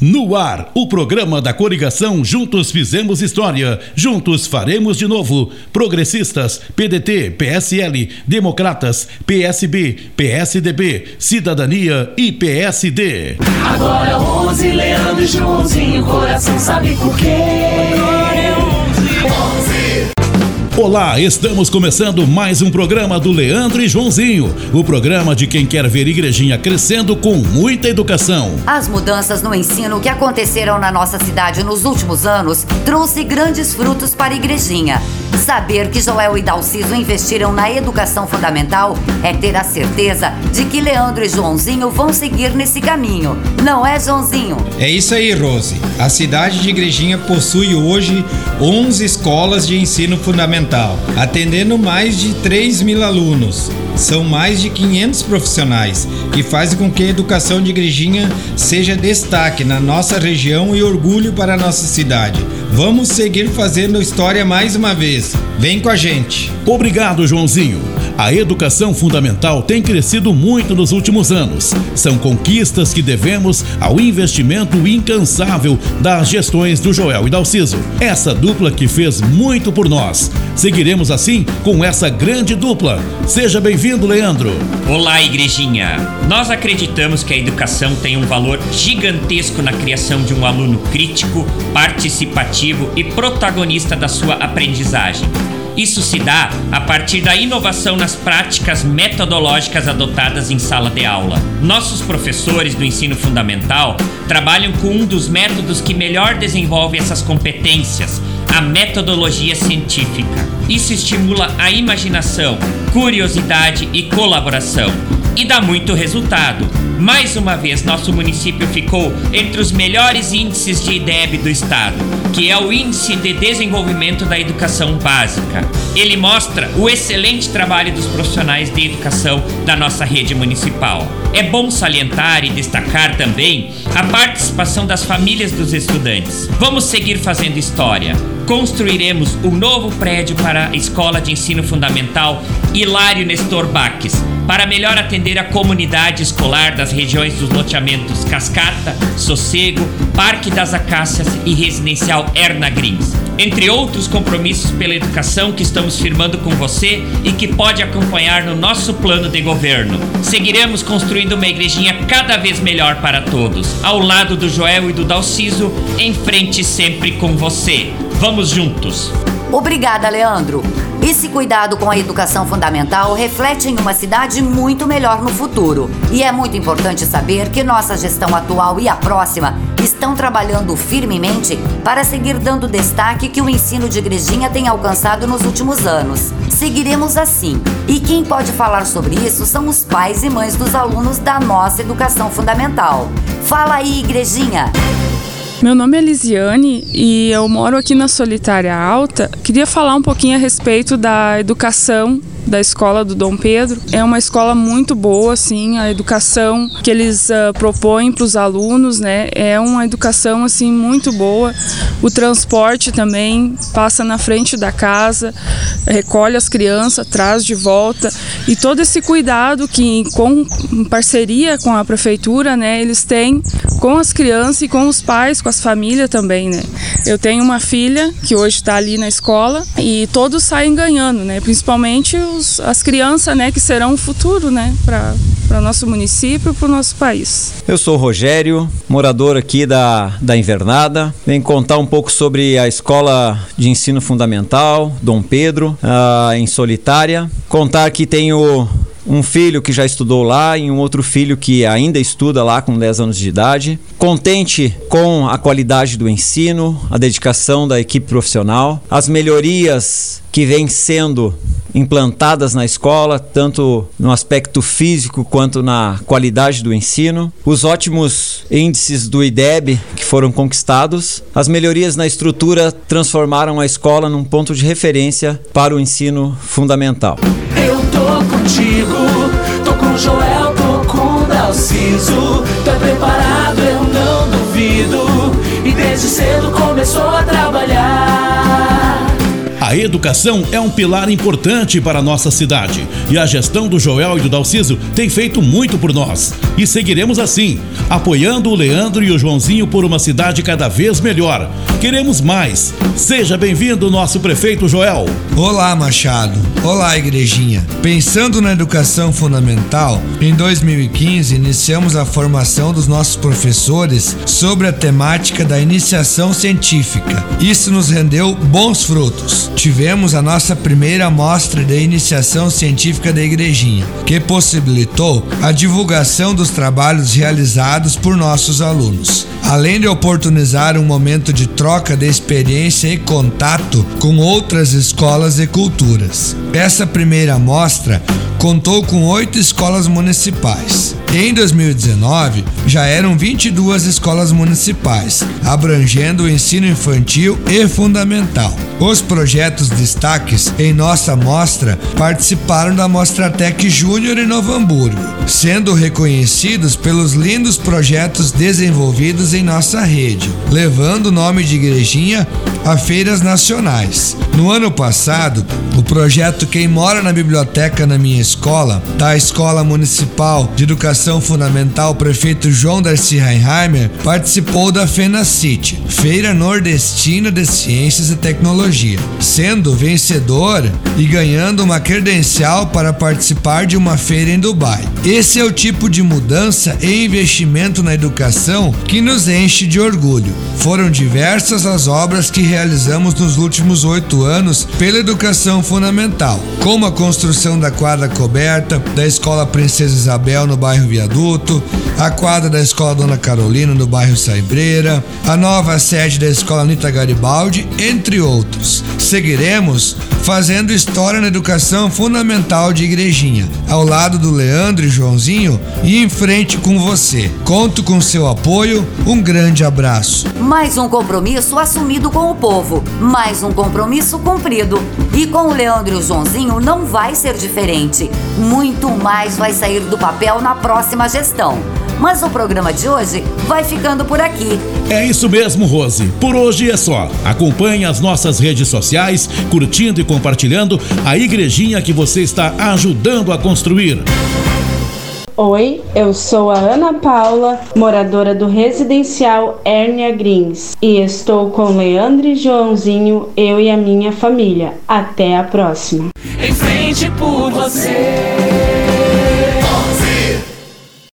No ar, o programa da coligação Juntos Fizemos História, Juntos Faremos de Novo. Progressistas, PDT, PSL, Democratas, PSB, PSDB, Cidadania e PSD. Agora 11, Leandro e Joãozinho, coração sabe por quê? Agora é 11. 11. Olá, estamos começando mais um programa do Leandro e Joãozinho, o programa de quem quer ver Igrejinha crescendo com muita educação. As mudanças no ensino que aconteceram na nossa cidade nos últimos anos trouxe grandes frutos para a Igrejinha. Saber que Joel e Dalciso investiram na educação fundamental é ter a certeza de que Leandro e Joãozinho vão seguir nesse caminho. Não é, Joãozinho? É isso aí, Rose. A cidade de Igrejinha possui hoje 11 escolas de ensino fundamental atendendo mais de 3 mil alunos. São mais de 500 profissionais que fazem com que a educação de Igrejinha seja destaque na nossa região e orgulho para a nossa cidade. Vamos seguir fazendo história mais uma vez. Vem com a gente. Obrigado, Joãozinho. A educação fundamental tem crescido muito nos últimos anos. São conquistas que devemos ao investimento incansável das gestões do Joel e Dalciso. Essa dupla que fez muito por nós. Seguiremos assim com essa grande dupla. Seja bem-vindo, Leandro. Olá, igrejinha. Nós acreditamos que a educação tem um valor gigantesco na criação de um aluno crítico, participativo e protagonista da sua aprendizagem. Isso se dá a partir da inovação nas práticas metodológicas adotadas em sala de aula. Nossos professores do ensino fundamental trabalham com um dos métodos que melhor desenvolve essas competências, a metodologia científica. Isso estimula a imaginação, curiosidade e colaboração e dá muito resultado. Mais uma vez, nosso município ficou entre os melhores índices de IDEB do estado, que é o Índice de Desenvolvimento da Educação Básica. Ele mostra o excelente trabalho dos profissionais de educação da nossa rede municipal. É bom salientar e destacar também a participação das famílias dos estudantes. Vamos seguir fazendo história. Construiremos um novo prédio para a Escola de Ensino Fundamental Hilário Nestor Baques para melhor atender a comunidade escolar das regiões dos loteamentos Cascata, Sossego, Parque das Acácias e Residencial Erna Grins. Entre outros compromissos pela educação que estamos firmando com você e que pode acompanhar no nosso plano de governo. Seguiremos construindo uma igrejinha cada vez melhor para todos, ao lado do Joel e do Dalciso, em frente sempre com você. Vamos juntos! Obrigada, Leandro. Esse cuidado com a educação fundamental reflete em uma cidade muito melhor no futuro. E é muito importante saber que nossa gestão atual e a próxima estão trabalhando firmemente para seguir dando destaque que o ensino de igrejinha tem alcançado nos últimos anos. Seguiremos assim. E quem pode falar sobre isso são os pais e mães dos alunos da nossa educação fundamental. Fala aí, igrejinha! Meu nome é Lisiane e eu moro aqui na Solitária Alta. Queria falar um pouquinho a respeito da educação da escola do Dom Pedro. É uma escola muito boa, assim, a educação que eles uh, propõem para os alunos, né? É uma educação assim muito boa. O transporte também passa na frente da casa, recolhe as crianças, traz de volta e todo esse cuidado que com parceria com a prefeitura, né, eles têm com as crianças e com os pais, com as famílias também, né? Eu tenho uma filha que hoje está ali na escola e todos saem ganhando, né? Principalmente os, as crianças, né, que serão o futuro, né, para para nosso município para o nosso país. Eu sou o Rogério, morador aqui da, da Invernada. Venho contar um pouco sobre a Escola de Ensino Fundamental, Dom Pedro, uh, em Solitária. Contar que tenho um filho que já estudou lá e um outro filho que ainda estuda lá com 10 anos de idade. Contente com a qualidade do ensino, a dedicação da equipe profissional, as melhorias que vêm sendo implantadas na escola, tanto no aspecto físico quanto na qualidade do ensino, os ótimos índices do IDEB que foram conquistados, as melhorias na estrutura transformaram a escola num ponto de referência para o ensino fundamental. Eu tô contigo, tô com Joel, tô com Dalciso, tô preparado, eu não duvido, e desde cedo começou a trabalhar. A educação é um pilar importante para a nossa cidade e a gestão do Joel e do Dalciso tem feito muito por nós. E seguiremos assim, apoiando o Leandro e o Joãozinho por uma cidade cada vez melhor. Queremos mais. Seja bem-vindo, nosso prefeito Joel. Olá, Machado. Olá, igrejinha. Pensando na educação fundamental, em 2015 iniciamos a formação dos nossos professores sobre a temática da iniciação científica. Isso nos rendeu bons frutos tivemos a nossa primeira mostra de iniciação científica da Igrejinha, que possibilitou a divulgação dos trabalhos realizados por nossos alunos, além de oportunizar um momento de troca de experiência e contato com outras escolas e culturas. Essa primeira mostra contou com oito escolas municipais. Em 2019, já eram 22 escolas municipais, abrangendo o ensino infantil e fundamental. Os projetos destaques em nossa mostra participaram da Mostratec Júnior em Novo Hamburgo, sendo reconhecidos pelos lindos projetos desenvolvidos em nossa rede, levando o nome de Igrejinha a feiras nacionais. No ano passado, o projeto Quem Mora na Biblioteca na Minha Escola, da Escola Municipal de Educação Fundamental Prefeito João Darcy Reinheimer, participou da FENACIT, Feira Nordestina de Ciências e Tecnologia, sendo vencedor e ganhando uma credencial para participar de uma feira em Dubai. Esse é o tipo de mudança e investimento na educação que nos enche de orgulho. Foram diversas as obras que realizamos nos últimos oito anos pela educação fundamental, como a construção da quadra coberta da Escola Princesa Isabel no bairro Viaduto, a quadra da Escola Dona Carolina no bairro Saibreira, a nova sede da Escola Anita Garibaldi, entre outros. Seguiremos fazendo história na educação fundamental de Igrejinha, ao lado do Leandro e Joãozinho e em frente com você. Conto com seu apoio, um grande abraço. Mais um compromisso assumido com o povo, mais um compromisso cumprido. E com o Leandro Joãozinho não vai ser diferente. Muito mais vai sair do papel na próxima gestão. Mas o programa de hoje vai ficando por aqui. É isso mesmo, Rose. Por hoje é só. Acompanhe as nossas redes sociais, curtindo e compartilhando a igrejinha que você está ajudando a construir. Oi, eu sou a Ana Paula, moradora do residencial Hérnia Greens, e estou com Leandro e Joãozinho, eu e a minha família. Até a próxima. Em frente por você.